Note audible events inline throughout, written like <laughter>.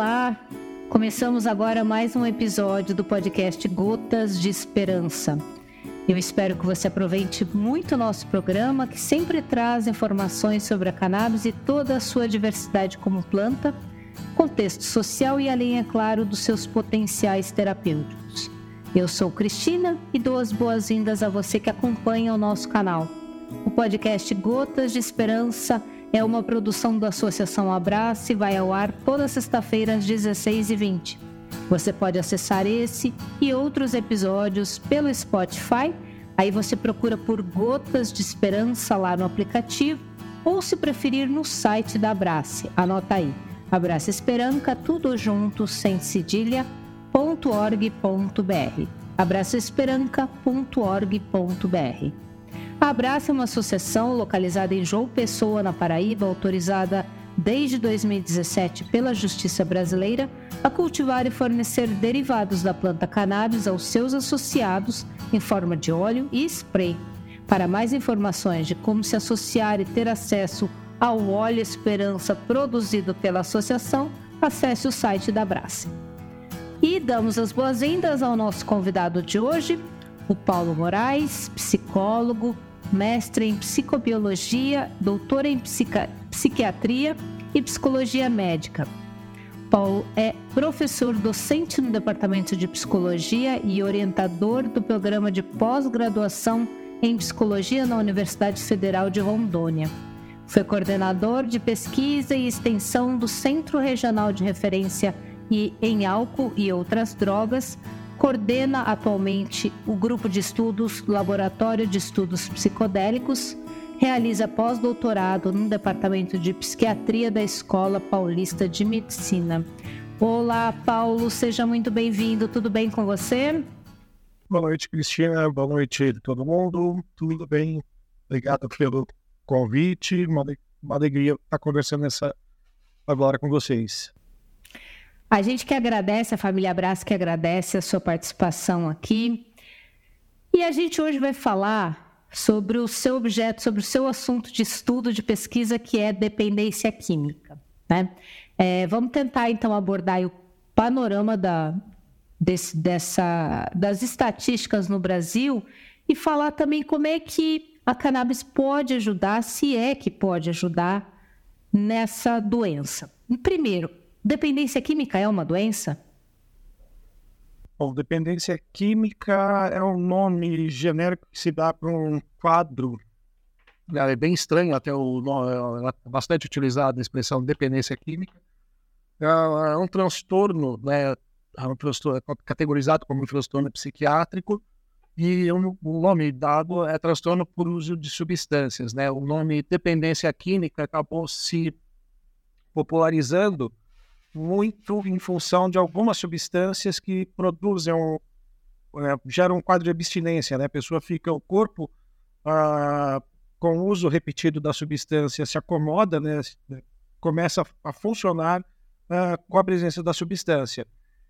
Olá! Começamos agora mais um episódio do podcast Gotas de Esperança. Eu espero que você aproveite muito o nosso programa, que sempre traz informações sobre a cannabis e toda a sua diversidade como planta, contexto social e além, é claro, dos seus potenciais terapêuticos. Eu sou Cristina e dou as boas-vindas a você que acompanha o nosso canal. O podcast Gotas de Esperança é uma produção da Associação Abraço e vai ao ar toda sexta-feira às 16h20. Você pode acessar esse e outros episódios pelo Spotify. Aí você procura por Gotas de Esperança lá no aplicativo ou, se preferir, no site da Abrace. Anota aí: Abraça Esperança, tudo junto, sem cedilha.org.br. abraçoesperanca.org.br. Abraça é uma associação localizada em João Pessoa, na Paraíba, autorizada desde 2017 pela Justiça Brasileira a cultivar e fornecer derivados da planta cannabis aos seus associados em forma de óleo e spray. Para mais informações de como se associar e ter acesso ao óleo Esperança produzido pela associação, acesse o site da Abraça. E damos as boas-vindas ao nosso convidado de hoje, o Paulo Moraes, psicólogo, mestre em psicobiologia, doutor em psiquiatria e psicologia médica. Paulo é professor docente no Departamento de Psicologia e orientador do programa de pós-graduação em psicologia na Universidade Federal de Rondônia. Foi coordenador de pesquisa e extensão do Centro Regional de Referência em Álcool e Outras Drogas, coordena atualmente o grupo de estudos Laboratório de Estudos Psicodélicos, realiza pós-doutorado no Departamento de Psiquiatria da Escola Paulista de Medicina. Olá, Paulo, seja muito bem-vindo. Tudo bem com você? Boa noite, Cristina. Boa noite todo mundo. Tudo bem? Obrigado pelo convite. Uma, uma alegria estar conversando essa agora com vocês. A gente que agradece, a família Abraço que agradece a sua participação aqui. E a gente hoje vai falar sobre o seu objeto, sobre o seu assunto de estudo, de pesquisa, que é dependência química. Né? É, vamos tentar, então, abordar o panorama da, desse, dessa, das estatísticas no Brasil e falar também como é que a cannabis pode ajudar, se é que pode ajudar, nessa doença. Primeiro, Dependência química é uma doença? Bom, dependência química é um nome genérico que se dá para um quadro. É bem estranho, até o é bastante utilizado a expressão dependência química. É, é um transtorno, né, é um transtorno é categorizado como um transtorno psiquiátrico e o nome dado é transtorno por uso de substâncias. Né? O nome dependência química acabou se popularizando muito em função de algumas substâncias que produzem, é, geram um quadro de abstinência, né? A pessoa fica, o corpo, ah, com o uso repetido da substância, se acomoda, né? Começa a funcionar ah, com a presença da substância.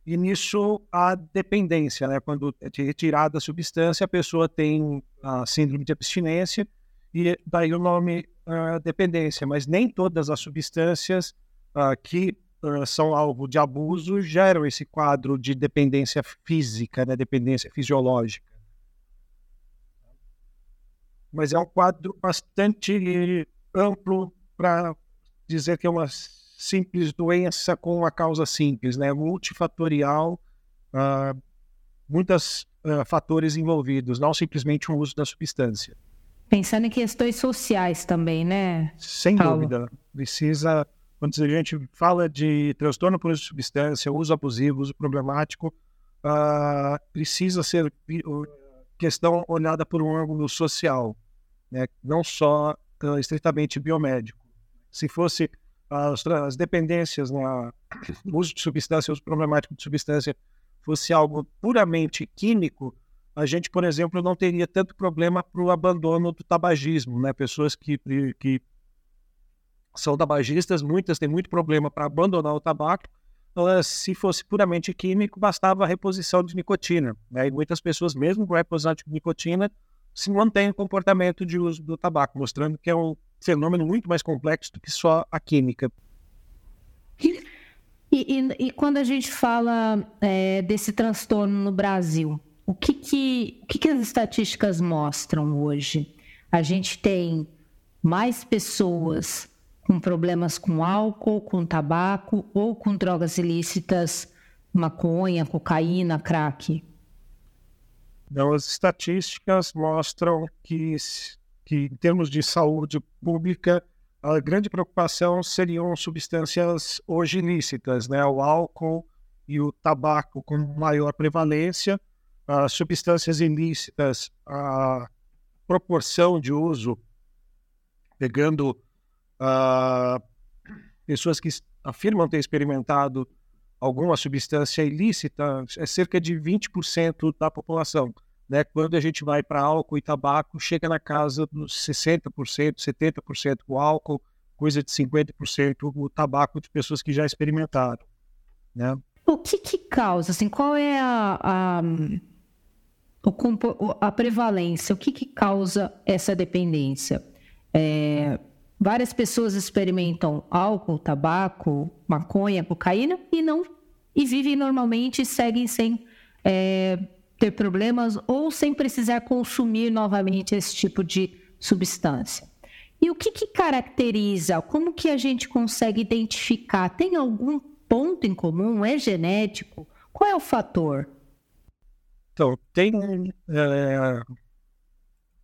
E nisso a dependência, né? Quando é retirada a substância, a pessoa tem a síndrome de abstinência e daí o nome ah, dependência. Mas nem todas as substâncias ah, que são alvo de abuso geram esse quadro de dependência física, né, dependência fisiológica. Mas é um quadro bastante amplo para dizer que é uma simples doença com uma causa simples, né, multifatorial, uh, muitos uh, fatores envolvidos, não simplesmente o uso da substância. Pensando em questões sociais também, né? Sem Paulo? dúvida. Precisa quando a gente fala de transtorno por substância, uso abusivo, uso problemático, uh, precisa ser questão olhada por um ângulo social, né? não só uh, estritamente biomédico. Se fosse as, as dependências, né? o uso de substância, uso problemático de substância, fosse algo puramente químico, a gente, por exemplo, não teria tanto problema para o abandono do tabagismo, né? Pessoas que, que são tabagistas, muitas têm muito problema para abandonar o tabaco. Então, se fosse puramente químico, bastava a reposição de nicotina. Né? E muitas pessoas, mesmo com reposição de nicotina, se mantêm o comportamento de uso do tabaco, mostrando que é um fenômeno muito mais complexo do que só a química. E, e, e quando a gente fala é, desse transtorno no Brasil, o que, que, o que, que as estatísticas mostram hoje? A gente tem mais pessoas com problemas com álcool, com tabaco ou com drogas ilícitas, maconha, cocaína, crack? Então, as estatísticas mostram que, que, em termos de saúde pública, a grande preocupação seriam substâncias hoje ilícitas, né? o álcool e o tabaco com maior prevalência, as substâncias ilícitas, a proporção de uso, pegando uh, pessoas que afirmam ter experimentado alguma substância ilícita, é cerca de 20% da população. Né? Quando a gente vai para álcool e tabaco, chega na casa dos 60%, 70% o álcool, coisa de 50% o tabaco de pessoas que já experimentaram. Né? O que, que causa? Assim, qual é a, a, a prevalência? O que, que causa essa dependência? É, Várias pessoas experimentam álcool, tabaco, maconha, cocaína e não e vivem normalmente e seguem sem é, ter problemas ou sem precisar consumir novamente esse tipo de substância. E o que, que caracteriza? Como que a gente consegue identificar? Tem algum ponto em comum? É genético? Qual é o fator? Então, tem é,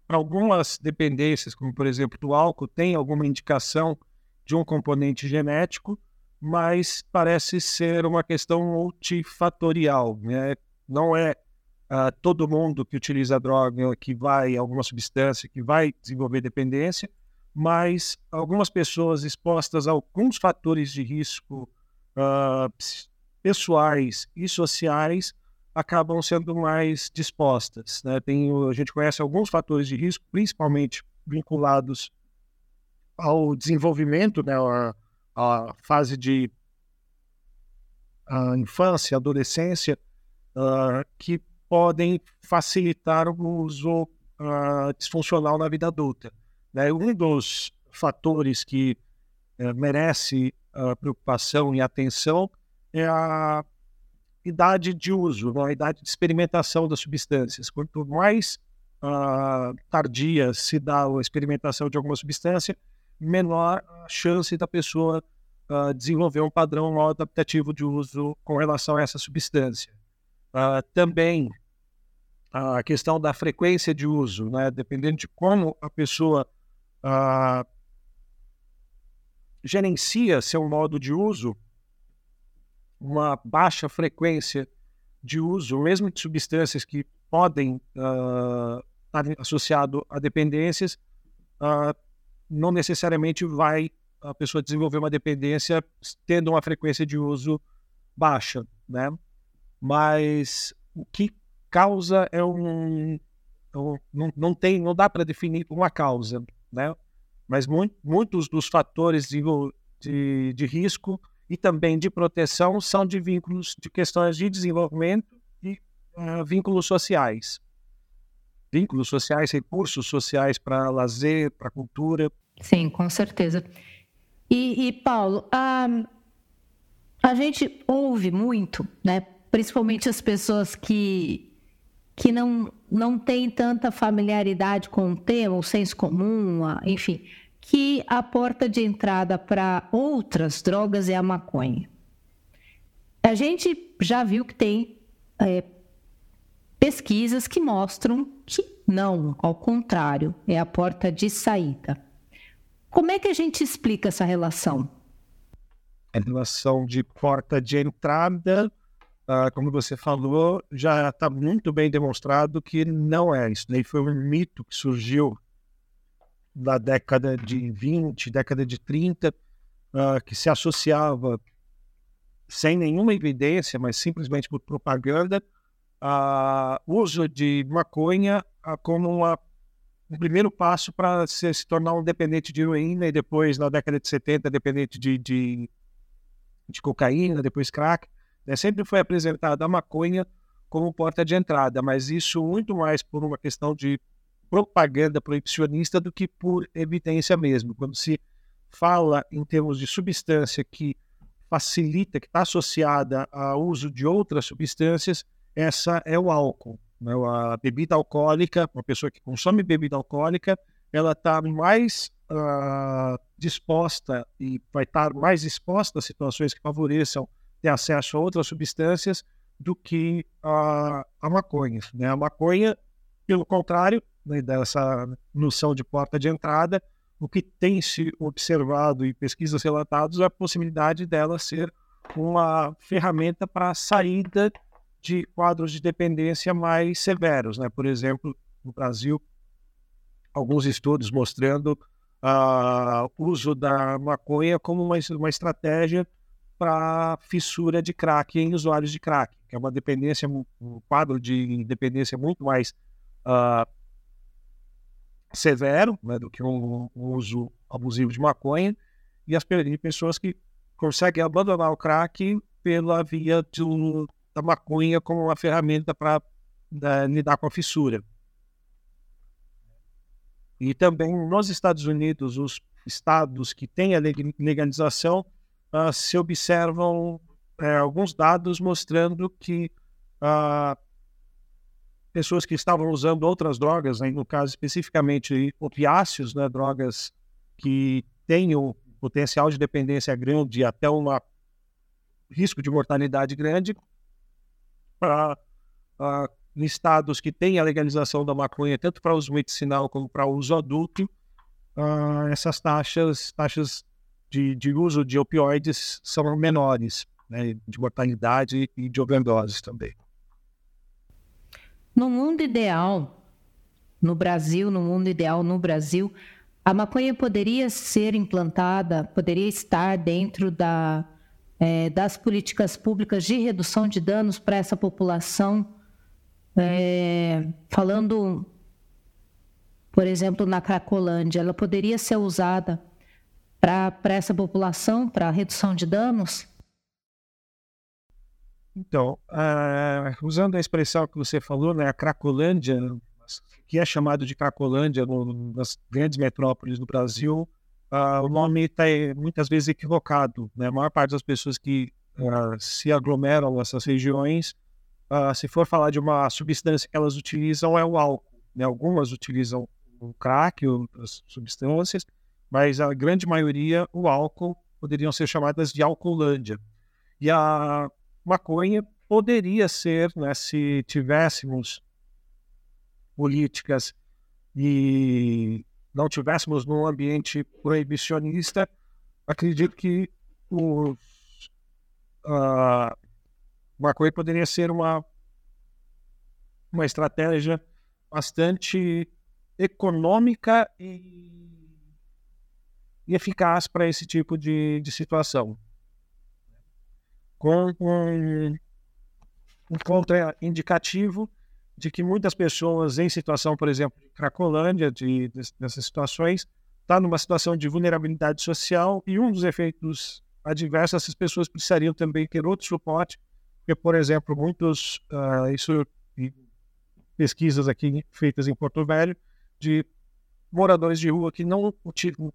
algumas dependências, como por exemplo do álcool, tem alguma indicação de um componente genético, mas parece ser uma questão multifatorial. Né? Não é uh, todo mundo que utiliza droga que vai, alguma substância, que vai desenvolver dependência, mas algumas pessoas expostas a alguns fatores de risco uh, pessoais e sociais acabam sendo mais dispostas. Né? Tem, a gente conhece alguns fatores de risco, principalmente vinculados ao desenvolvimento, né, a, a fase de a infância, adolescência, uh, que podem facilitar o uso uh, disfuncional na vida adulta. Né? Um dos fatores que uh, merece preocupação e atenção é a idade de uso, né, a idade de experimentação das substâncias. Quanto mais uh, tardia se dá a experimentação de alguma substância, menor a chance da pessoa uh, desenvolver um padrão adaptativo de uso com relação a essa substância. Uh, também a questão da frequência de uso, né, dependendo de como a pessoa gerencia seu modo de uso, uma baixa frequência de uso, mesmo de substâncias que podem uh, estar associado a dependências, uh, não necessariamente vai a pessoa desenvolver uma dependência tendo uma frequência de uso baixa, né? Mas o que causa é um, é não, não tem, não dá para definir uma causa, né? Mas muito, muitos dos fatores de, de, de risco e também de proteção são de vínculos de questões de desenvolvimento e uh, vínculos sociais. Vínculos sociais, recursos sociais para lazer, para cultura. Sim, com certeza. E, e Paulo, a, a gente ouve muito, né? principalmente as pessoas que, que não, não têm tanta familiaridade com o tema, o senso comum, enfim, que a porta de entrada para outras drogas é a maconha. A gente já viu que tem é, pesquisas que mostram que não, ao contrário, é a porta de saída. Como é que a gente explica essa relação? A relação de porta de entrada, uh, como você falou, já está muito bem demonstrado que não é. Isso daí foi um mito que surgiu da década de 20, década de 30, uh, ah, que se associava sem nenhuma evidência, mas simplesmente por propaganda, a uso de maconha uh, como uma, um primeiro passo para se, se, tornar um dependente de heroína e depois, na década de 70, dependente de, de, de cocaína, depois crack. Né? Sempre foi apresentada a maconha como porta de entrada, mas isso muito mais por uma questão de propaganda proibicionista do que por evidência mesmo. Quando se fala em termos de substância que facilita, que está associada ao uso de outras substâncias, essa é o álcool. Né? A bebida alcoólica, uma pessoa que consome bebida alcoólica, ela está mais uh, disposta e vai estar mais exposta a situações que favoreçam ter acesso a outras substâncias do que a, a maconha. Né? A maconha, pelo contrário, né, dessa noção de porta de entrada, o que tem se observado em pesquisas relatadas é a possibilidade dela ser uma ferramenta para a saída de quadros de dependência mais severos. Né? Por exemplo, no Brasil, alguns estudos mostrando uh, o uso da maconha como uma, uma estratégia para fissura de crack em usuários de crack, que é uma dependência, um quadro de dependência muito mais uh, severo né, do que um, um, uso abusivo de maconha, e as pessoas que conseguem abandonar o crack pela via do, da maconha como uma ferramenta para né, lidar com a fissura. E também nos Estados Unidos, os estados que têm a legalização uh, se observam uh, alguns dados mostrando que uh, pessoas que estavam usando outras drogas, né, no caso especificamente opiáceos, né, drogas que têm o potencial de dependência grande e até um risco de mortalidade grande, para em estados que têm a legalização da maconha, tanto para uso medicinal como para uso adulto, uh, essas taxas, taxas de, de, uso de opioides são menores, né, de mortalidade e de overdoses também. No mundo ideal, no Brasil, no mundo ideal no Brasil, a maconha poderia ser implantada, poderia estar dentro da, é, das políticas públicas de redução de danos para essa população é, falando, por exemplo, na Cracolândia, ela poderia ser usada para essa população, para redução de danos? Então, uh, usando a expressão que você falou, né, a Cracolândia, que é chamado de Cracolândia no, nas grandes metrópoles do Brasil, uh, o nome está muitas vezes equivocado. Né? A maior parte das pessoas que uh, se aglomeram nessas regiões se for falar de uma substância que elas utilizam, é o álcool. Né? Algumas utilizam o crack, outras substâncias, mas a grande maioria, o álcool, poderiam ser chamadas de álcoolândia. E a maconha poderia ser, né, se tivéssemos políticas e não tivéssemos num ambiente proibicionista, acredito que os, uh, maconha poderia ser uma, uma estratégia bastante econômica e, e eficaz para esse tipo de, de situação. Com um, um contraindicativo de que muitas pessoas em situação, por exemplo, de Cracolândia, de, de, dessas situações, está numa situação de vulnerabilidade social e um dos efeitos adversos, essas pessoas precisariam também ter outro suporte porque, por exemplo, muitos, uh, isso pesquisas aqui feitas em Porto Velho, de moradores de rua que não,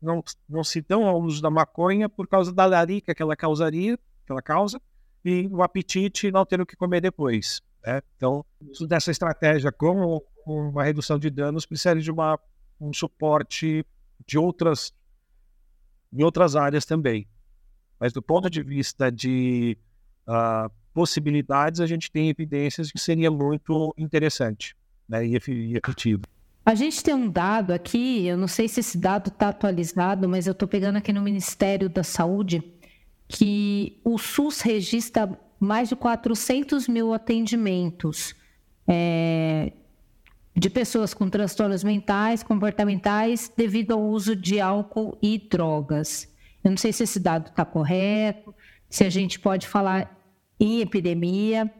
não, não se dão ao uso da maconha por causa da larica que ela causaria, que ela causa, e o apetite não ter o que comer depois. Né? Então, dessa estratégia com uma redução de danos precisa de uma, um suporte de outras, em outras áreas também. Mas do ponto de vista de uh, possibilidades, a gente tem evidências de que seria muito interessante né, e efetivo. A gente tem um dado aqui, eu não sei se esse dado está atualizado, mas eu estou pegando aqui no Ministério da Saúde, que o SUS registra mais de 400 mil atendimentos é, de pessoas com transtornos mentais, comportamentais, devido ao uso de álcool e drogas. Eu não sei se esse dado está correto, se a gente pode falar em epidemia.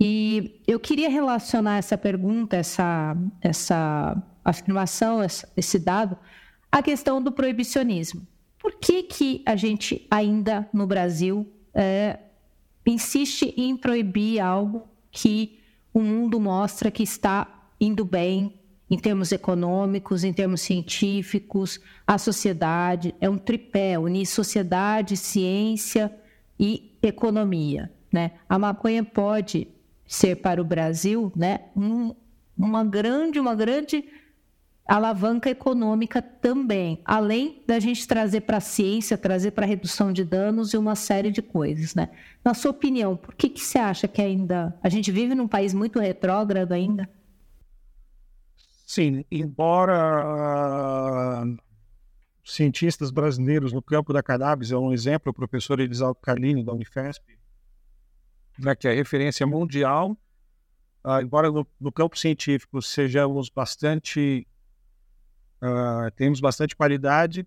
E eu queria relacionar essa pergunta, essa, essa afirmação, esse dado, à questão do proibicionismo. Por que, que a gente ainda no Brasil é, insiste em proibir algo que o mundo mostra que está indo bem em termos econômicos, em termos científicos, a sociedade é um tripé, unir sociedade, ciência e economia. Né? A maconha pode ser para o Brasil né, um, uma grande, uma grande alavanca econômica também, além da gente trazer para a ciência, trazer para a redução de danos e uma série de coisas, né? Na sua opinião, por que, que você acha que ainda a gente vive num país muito retrógrado ainda? Sim, embora uh, cientistas brasileiros no campo da cannabis, é um exemplo, o professor Elisaldo Carlini, da Unifesp, né, que é referência mundial, uh, embora no, no, campo científico sejamos bastante, uh, temos bastante qualidade,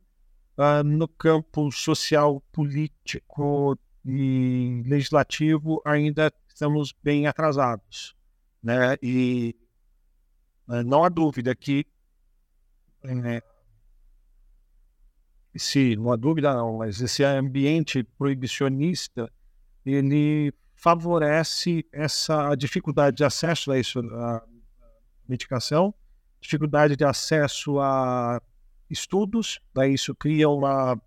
no campo social, político e legislativo ainda estamos bem atrasados, né, e né? Não há dúvida que é, esse, não há dúvida não, mas esse ambiente proibicionista ele favorece essa dificuldade de acesso a isso, a medicação, dificuldade de acesso a estudos, daí isso cria uma,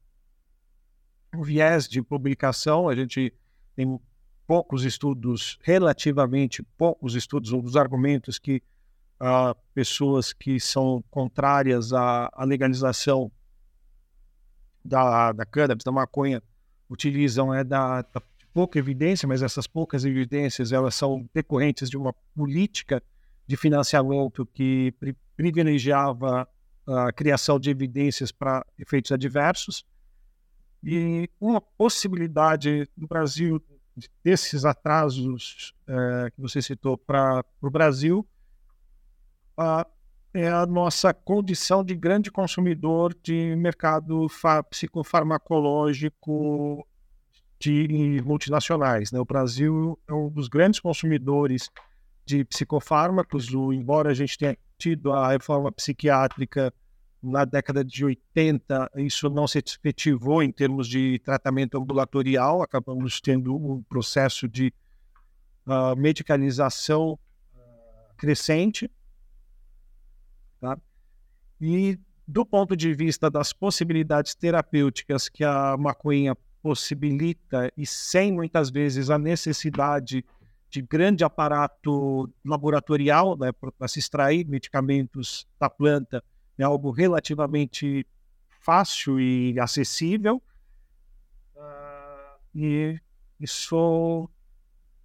um viés de publicação, a gente tem poucos estudos, relativamente poucos estudos, um dos argumentos que a pessoas que são contrárias à, à legalização da, da cannabis, da maconha, utilizam é da, da, pouca evidência, mas essas poucas evidências elas são decorrentes de uma política de financiamento que privilegiava a criação de evidências para efeitos adversos. E uma possibilidade no Brasil desses atrasos é, que você citou para o Brasil a, é a nossa condição de grande consumidor de mercado psicofarmacológico de multinacionais. Né? O Brasil é um dos grandes consumidores de psicofármacos, embora a gente tenha tido a reforma psiquiátrica na década de 80, isso não se efetivou em termos de tratamento ambulatorial, acabamos tendo um processo de uh, medicalização uh, crescente. Tá? E do ponto de vista das possibilidades terapêuticas que a maconha possibilita e sem muitas vezes a necessidade de grande aparato laboratorial né, para se extrair medicamentos da planta, é algo relativamente fácil e acessível. Uh, e isso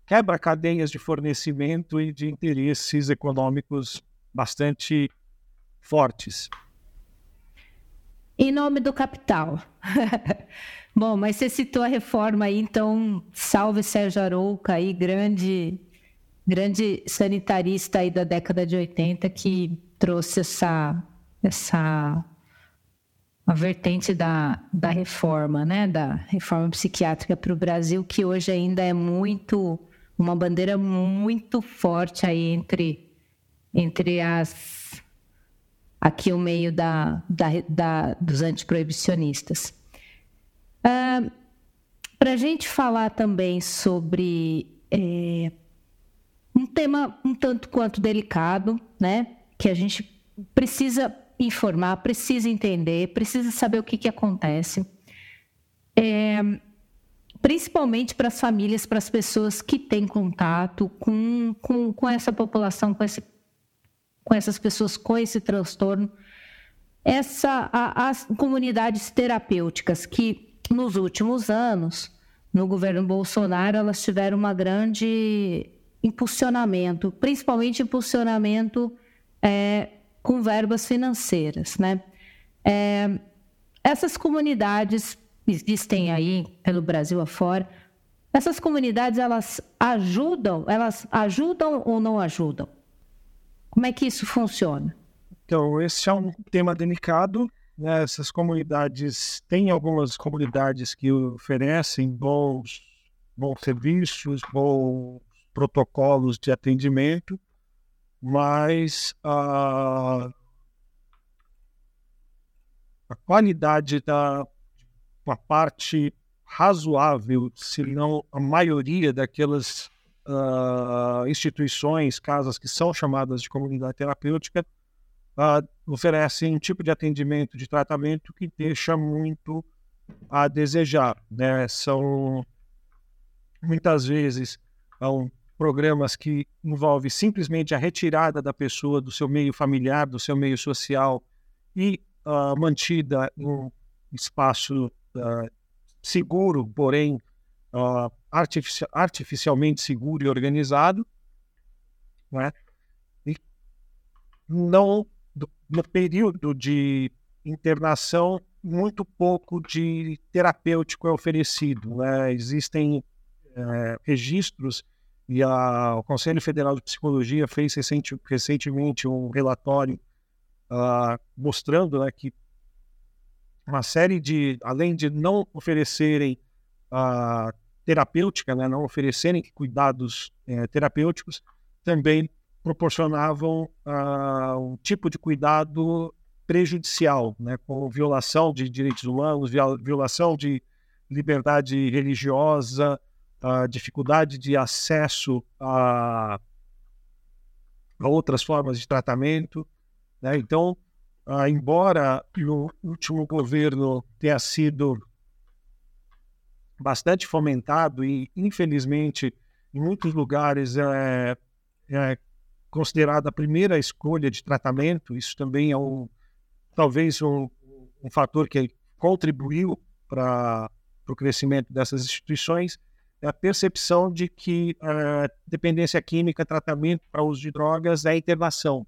quebra cadeias de fornecimento e de interesses econômicos bastante fortes. Em nome do capital. <laughs> Bom, mas você citou a reforma aí, então salve Sérgio Arouca aí, grande, grande sanitarista aí da década de 80 que trouxe essa, essa a vertente da, da reforma, né, da reforma psiquiátrica para o Brasil, que hoje ainda é muito, uma bandeira muito forte aí entre, entre as aqui o meio da, da, da dos antiproibicionistas. Uh, Para a gente falar também sobre é, um tema um tanto quanto delicado, né? Que a gente precisa informar, precisa entender, precisa saber o que, que acontece. É, principalmente para as famílias, para as pessoas que têm contato com, com, com essa população, com esse com essas pessoas com esse transtorno, essa, a, as comunidades terapêuticas que nos últimos anos, no governo Bolsonaro, elas tiveram uma grande impulsionamento, principalmente impulsionamento é, com verbas financeiras, né? É, essas comunidades existem aí pelo Brasil afora. Essas comunidades elas ajudam, elas ajudam ou não ajudam? Como é que isso funciona? Então, esse é um tema delicado. Né? Essas comunidades, tem algumas comunidades que oferecem bons, bons serviços, bons protocolos de atendimento, mas a, a qualidade da uma parte razoável, se não a maioria daquelas uh, instituições, casas que são chamadas de comunidade terapêutica, uh, oferecem um tipo de atendimento, de tratamento que deixa muito a desejar. Né? São muitas vezes são programas que envolvem simplesmente a retirada da pessoa do seu meio familiar, do seu meio social e uh, mantida em um espaço uh, seguro, porém uh, artifici artificialmente seguro e organizado, né? e não no período de internação muito pouco de terapêutico é oferecido. Né? Existem é, registros e a, o Conselho Federal de Psicologia fez recente, recentemente um relatório uh, mostrando né, que uma série de, além de não oferecerem uh, terapêutica, né, não oferecerem cuidados uh, terapêuticos, também proporcionavam uh, um tipo de cuidado prejudicial, né, com violação de direitos humanos, violação de liberdade religiosa, uh, dificuldade de acesso a, a, outras formas de tratamento. Né? Então, uh, embora o último governo tenha sido bastante fomentado e, infelizmente, em muitos lugares é, é considerada a primeira escolha de tratamento, isso também é um talvez um, um fator que contribuiu para o crescimento dessas instituições é a percepção de que a dependência química, tratamento para uso de drogas é internação,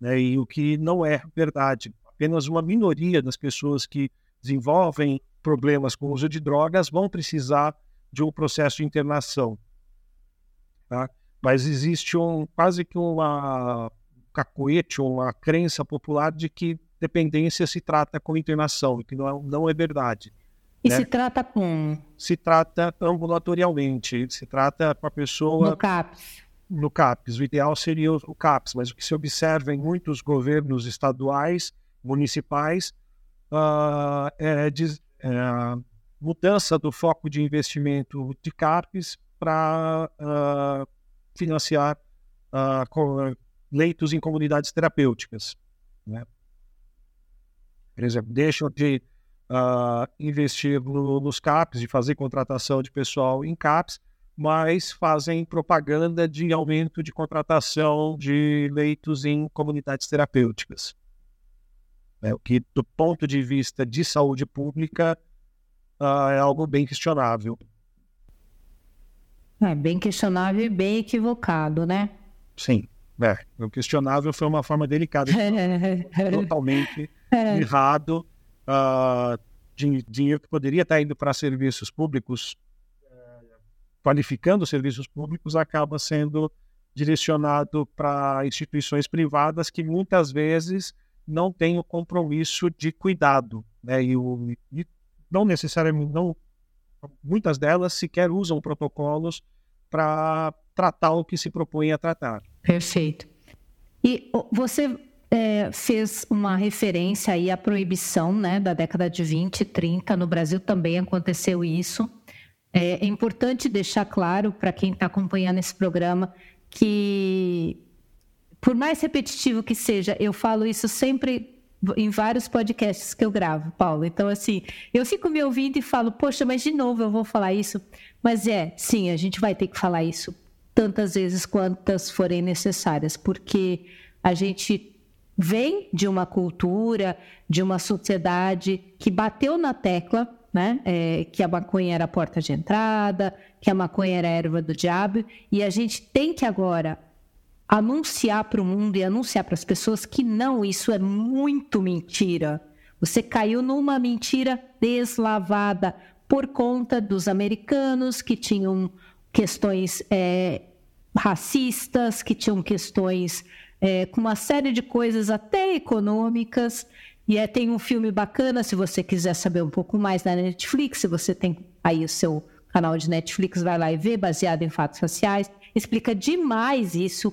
né? e o que não é verdade. Apenas uma minoria das pessoas que desenvolvem problemas com o uso de drogas vão precisar de um processo de internação. Tá? Mas existe um quase que uma cacoete, uma crença popular de que dependência se trata com internação, que não é, não é verdade. E né? se trata com? Se trata ambulatorialmente, se trata com a pessoa... No CAPS. No CAPS. O ideal seria o CAPS, mas o que se observa em muitos governos estaduais, municipais, uh, é, de, é, mudança do foco de investimento de CAPS para uh, financiar uh, leitos em comunidades terapêuticas. Né? Por exemplo, deixam de uh, investir no, nos CAPs, de fazer contratação de pessoal em CAPs, mas fazem propaganda de aumento de contratação de leitos em comunidades terapêuticas. É, o que, do ponto de vista de saúde pública, uh, é algo bem questionável. É bem questionável e bem equivocado, né? Sim. É, o questionável foi uma forma delicada. <laughs> totalmente é. errado. Uh, dinheiro que poderia estar indo para serviços públicos, uh, qualificando serviços públicos, acaba sendo direcionado para instituições privadas que muitas vezes não têm o compromisso de cuidado, né? E, o, e não necessariamente, não, muitas delas sequer usam protocolos para tratar o que se propõe a tratar. Perfeito. E você é, fez uma referência aí à proibição né, da década de 20 e 30. No Brasil também aconteceu isso. É, é importante deixar claro para quem está acompanhando esse programa que, por mais repetitivo que seja, eu falo isso sempre em vários podcasts que eu gravo, Paulo. Então, assim, eu fico me ouvindo e falo, poxa, mas de novo eu vou falar isso. Mas é, sim, a gente vai ter que falar isso tantas vezes quantas forem necessárias, porque a gente vem de uma cultura, de uma sociedade que bateu na tecla, né? É, que a maconha era a porta de entrada, que a maconha era a erva do diabo, e a gente tem que agora anunciar para o mundo e anunciar para as pessoas que não, isso é muito mentira. Você caiu numa mentira deslavada por conta dos americanos que tinham questões é, racistas, que tinham questões é, com uma série de coisas até econômicas. E é, tem um filme bacana, se você quiser saber um pouco mais da Netflix, se você tem aí o seu canal de Netflix, vai lá e vê, baseado em fatos raciais. Explica demais isso,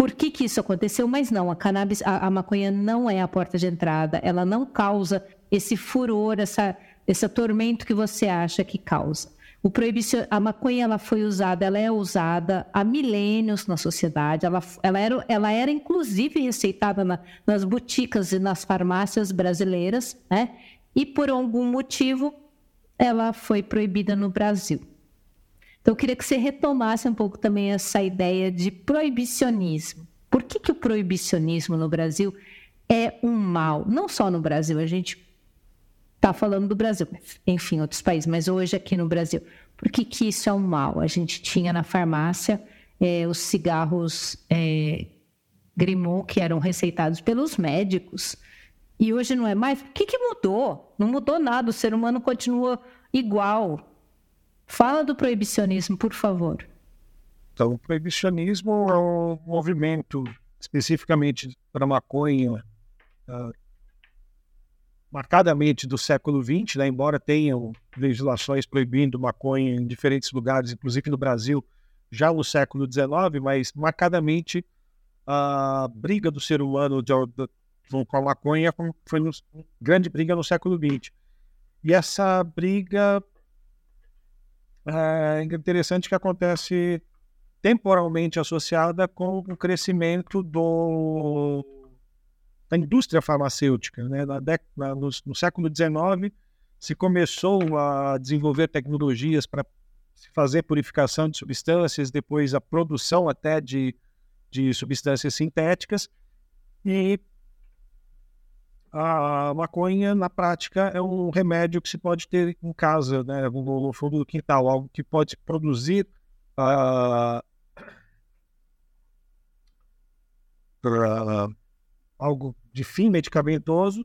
por que, que isso aconteceu, mas não, a cannabis, a, a maconha não é a porta de entrada, ela não causa esse furor, essa, esse tormento que você acha que causa. O proibicio... A maconha ela foi usada, ela é usada há milênios na sociedade. Ela, ela, era, ela era inclusive receitada na, nas boticas e nas farmácias brasileiras, né? E por algum motivo ela foi proibida no Brasil. Então, eu queria que você retomasse um pouco também essa ideia de proibicionismo. Por que, que o proibicionismo no Brasil é um mal? Não só no Brasil, a gente está falando do Brasil, enfim, outros países, mas hoje aqui no Brasil. Por que, que isso é um mal? A gente tinha na farmácia é, os cigarros é, Grimaud que eram receitados pelos médicos e hoje não é mais. O que, que mudou? Não mudou nada, o ser humano continua igual. Fala do proibicionismo, por favor. Então, o proibicionismo é um movimento especificamente para maconha, uh, marcadamente do século XX, né? embora tenham legislações proibindo maconha em diferentes lugares, inclusive no Brasil, já no século XIX, mas marcadamente a briga do ser humano de, de, com a maconha foi uma grande briga no século XX. E essa briga é interessante que acontece temporalmente associada com o crescimento do, da indústria farmacêutica. Né? Na na, no, no, século XIX, se começou a desenvolver tecnologias para fazer purificação de substâncias, depois a produção até de, de substâncias sintéticas, e a maconha, na prática, é um remédio que se pode ter em casa, né, no, fundo do quintal, algo que pode produzir uh, uh, algo de fim medicamentoso,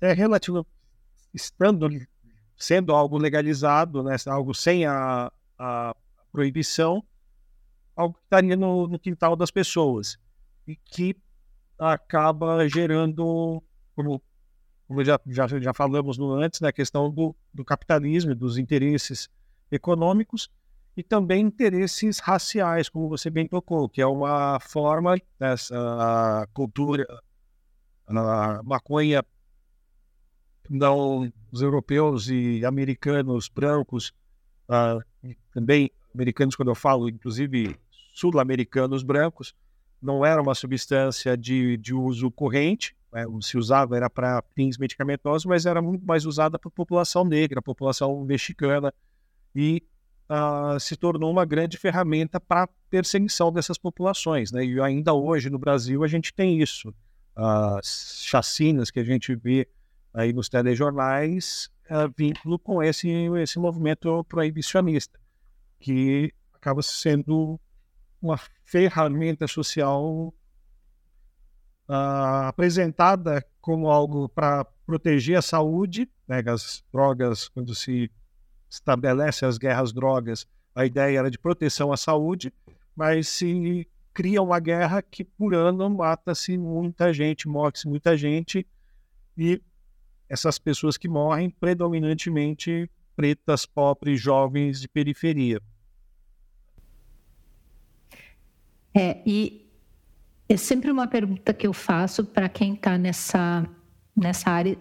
é relativo, estando, sendo algo legalizado, né, algo sem a, a proibição, algo que estaria no, no quintal das pessoas e que acaba gerando, como, como já, já, já falamos no antes, né, a questão do, do capitalismo, dos interesses econômicos e também interesses raciais, como você bem tocou, que é uma forma dessa cultura, a maconha não os europeus e americanos brancos, uh, também americanos quando eu falo, inclusive sul-americanos brancos, não era uma substância de, de uso corrente, né? se usava era para fins medicamentosos, mas era muito mais usada para a população negra, a população mexicana, e uh, se tornou uma grande ferramenta para perseguição dessas populações. Né? E ainda hoje no Brasil a gente tem isso. As chacinas que a gente vê aí nos telejornais, uh, vínculo com esse, esse movimento proibicionista, que acaba sendo uma ferramenta social uh, apresentada como algo para proteger a saúde, né, as drogas, quando se estabelece as guerras drogas, a ideia era de proteção à saúde, mas se cria uma guerra que por ano mata-se muita gente, morre-se muita gente, e essas pessoas que morrem, predominantemente pretas, pobres, jovens de periferia. É, e é sempre uma pergunta que eu faço para quem está nessa, nessa área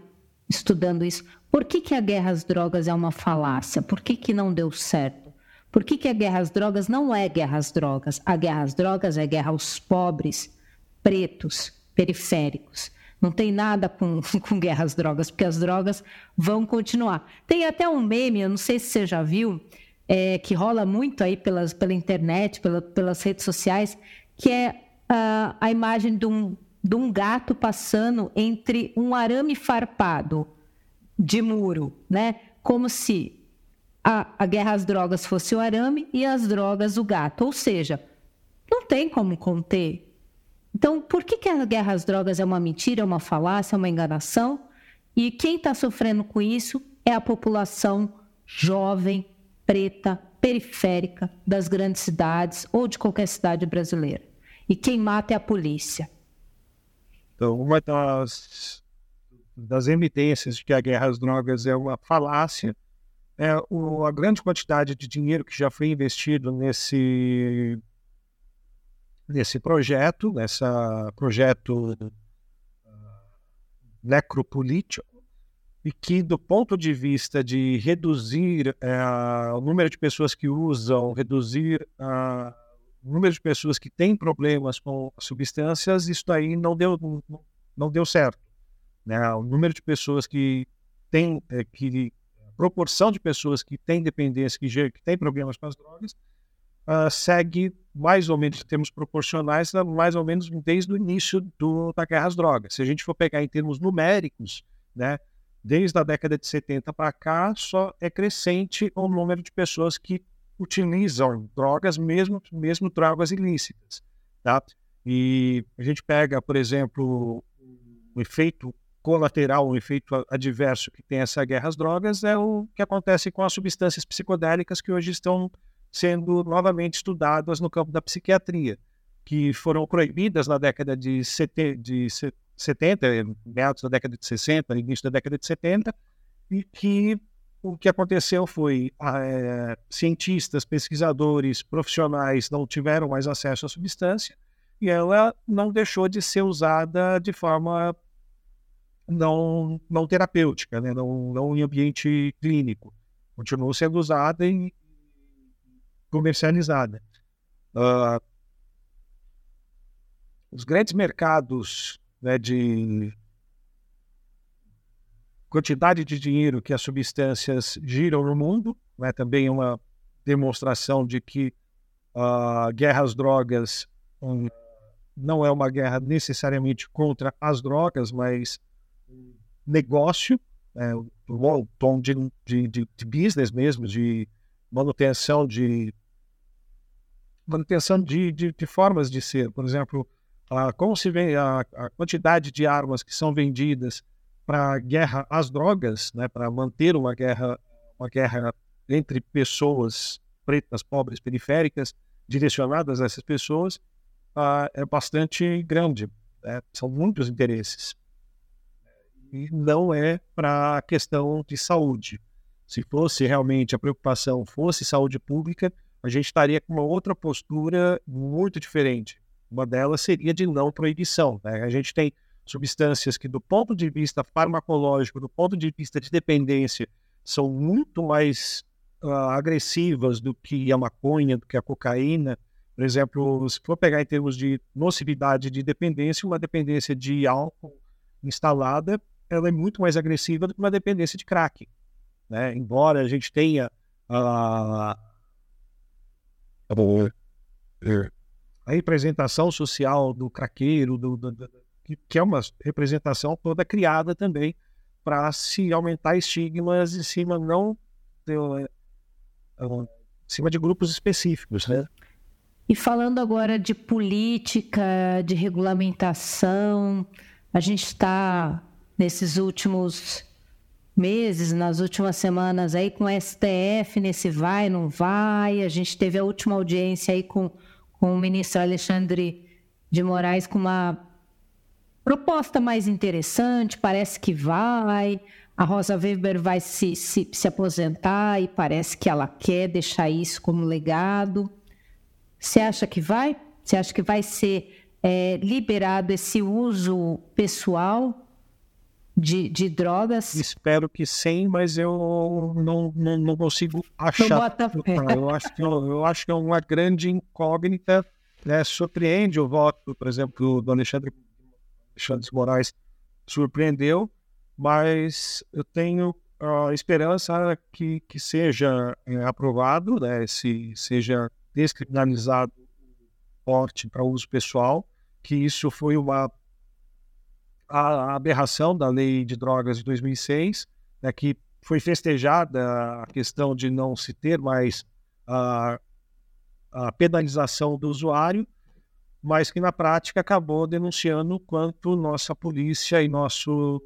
estudando isso. Por que, que a guerra às drogas é uma falácia? Por que, que não deu certo? Por que, que a guerra às drogas não é guerra às drogas? A guerra às drogas é guerra aos pobres, pretos, periféricos. Não tem nada com, <laughs> com guerra às drogas, porque as drogas vão continuar. Tem até um meme, eu não sei se você já viu, é, que rola muito aí pelas, pela internet, pela, pelas redes sociais, que é uh, a imagem de um, de um gato passando entre um arame farpado de muro, né? Como se a, a guerra às drogas fosse o arame e as drogas o gato. Ou seja, não tem como conter. Então, por que, que a guerra às drogas é uma mentira, é uma falácia, é uma enganação? E quem está sofrendo com isso é a população jovem, preta, periférica das grandes cidades ou de qualquer cidade brasileira. E quem mata é a polícia. Então, uma das, das evidências de que a guerra às drogas é uma falácia é o, a grande quantidade de dinheiro que já foi investido nesse, nesse projeto, nesse projeto uh, necropolítico, e que, do ponto de vista de reduzir é, o número de pessoas que usam, reduzir uh, o número de pessoas que têm problemas com substâncias, isso aí não deu, não, deu certo. Né? O número de pessoas que têm, é, que proporção de pessoas que têm dependência, que, que têm problemas com as drogas, uh, segue mais ou menos em termos proporcionais, mais ou menos desde o início do, da guerra às drogas. Se a gente for pegar em termos numéricos, né, desde a década de 70 para cá, só é crescente o número de pessoas que utilizam drogas, mesmo, mesmo drogas ilícitas. Tá? E a gente pega, por exemplo, o efeito colateral, o efeito adverso que tem essa guerra às drogas é o que acontece com as substâncias psicodélicas que hoje estão sendo novamente estudadas no campo da psiquiatria, que foram proibidas na década de, de 70, meados da década de 60, início da década de 70, e que o que aconteceu foi é, cientistas, pesquisadores, profissionais não tiveram mais acesso à substância e ela não deixou de ser usada de forma não, não terapêutica, né? não, não em ambiente clínico. Continuou sendo usada e comercializada. Uh, os grandes mercados né, de quantidade de dinheiro que as substâncias giram no mundo, né, também é uma demonstração de que a uh, guerra às drogas um, não é uma guerra necessariamente contra as drogas, mas negócio, é, o tom de, de, de, de, business mesmo, de manutenção de manutenção de, de, de formas de ser. Por exemplo, como se vê a, a quantidade de armas que são vendidas para guerra às drogas, né, para manter uma guerra, uma guerra entre pessoas pretas, pobres, periféricas, direcionadas a essas pessoas, é bastante grande. Né? São muitos interesses e não é para a questão de saúde. Se fosse realmente a preocupação fosse saúde pública, a gente estaria com uma outra postura muito diferente. Uma delas seria de não proibição. Né? A gente tem substâncias que, do ponto de vista farmacológico, do ponto de vista de dependência, são muito mais uh, agressivas do que a maconha, do que a cocaína. Por exemplo, se for pegar em termos de nocividade de dependência, uma dependência de álcool instalada ela é muito mais agressiva do que uma dependência de crack. Né? Embora a gente tenha a, a representação social do craqueiro, do, do, do, que é uma representação toda criada também para se aumentar estigmas em cima não de, em cima de grupos específicos, né? E falando agora de política, de regulamentação, a gente está nesses últimos meses, nas últimas semanas aí com o STF nesse vai, não vai. A gente teve a última audiência aí com, com o ministro Alexandre de Moraes com uma proposta mais interessante, parece que vai. A Rosa Weber vai se, se, se aposentar e parece que ela quer deixar isso como legado. Você acha que vai? Você acha que vai ser é, liberado esse uso pessoal de, de drogas? Espero que sim, mas eu não, não, não consigo achar. Eu acho, que, eu acho que é uma grande incógnita. Né? Surpreende o voto, por exemplo, do Alexandre, Alexandre Moraes, surpreendeu, mas eu tenho a esperança que, que seja é, aprovado, né? se seja descriminalizado o porte para uso pessoal, que isso foi uma a aberração da lei de drogas de 2006, né, que foi festejada a questão de não se ter mais a, a penalização do usuário, mas que na prática acabou denunciando quanto nossa polícia e nosso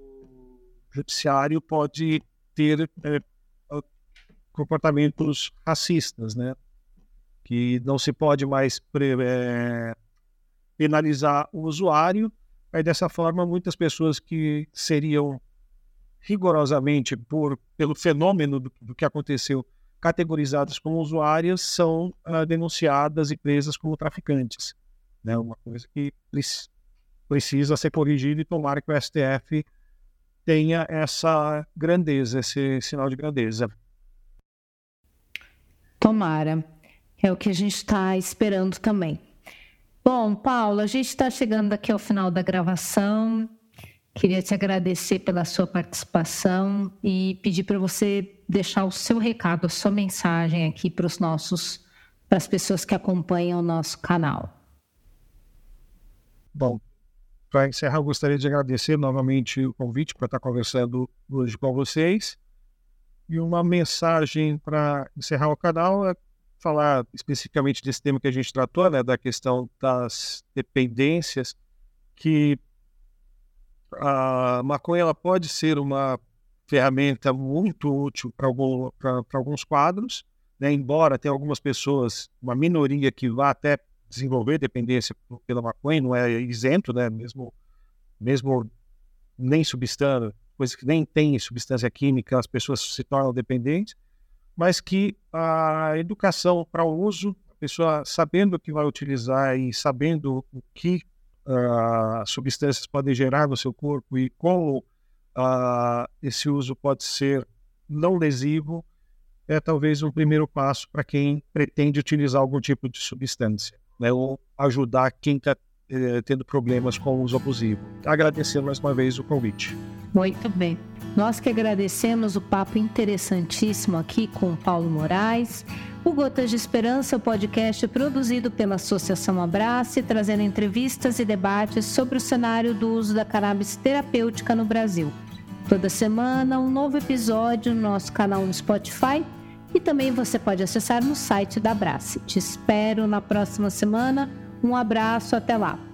judiciário pode ter é, comportamentos racistas, né? Que não se pode mais é, penalizar o usuário Aí, dessa forma, muitas pessoas que seriam rigorosamente por, pelo fenômeno do, do que aconteceu categorizadas como usuárias são uh, denunciadas e presas como traficantes. Né? Uma coisa que precisa ser corrigida e tomara que o STF tenha essa grandeza, esse sinal de grandeza. Tomara. É o que a gente está esperando também. Bom, Paulo, a gente está chegando aqui ao final da gravação. Queria te agradecer pela sua participação e pedir para você deixar o seu recado, a sua mensagem aqui para os nossos, para as pessoas que acompanham o nosso canal. Bom, para encerrar, eu gostaria de agradecer novamente o convite para estar conversando hoje com vocês. E uma mensagem para encerrar o canal é falar especificamente desse tema que a gente tratou, né, da questão das dependências, que a maconha ela pode ser uma ferramenta muito útil para algum, alguns quadros, né? embora tenha algumas pessoas, uma minoria que vá até desenvolver dependência pela maconha, não é isento, né? mesmo, mesmo nem substância, coisas que nem tem substância química, as pessoas se tornam dependentes, mas que a educação para o uso, a pessoa sabendo que vai utilizar e sabendo o que uh, substâncias podem gerar no seu corpo e como uh, esse uso pode ser não lesivo, é talvez um primeiro passo para quem pretende utilizar algum tipo de substância, né, ou ajudar quem está eh, tendo problemas com o uso abusivo. Agradecer mais uma vez o convite. Muito bem. Nós que agradecemos o papo interessantíssimo aqui com o Paulo Moraes. O Gotas de Esperança, o podcast produzido pela Associação Abrace, trazendo entrevistas e debates sobre o cenário do uso da cannabis terapêutica no Brasil. Toda semana, um novo episódio no nosso canal no Spotify e também você pode acessar no site da Abrace. Te espero na próxima semana. Um abraço, até lá!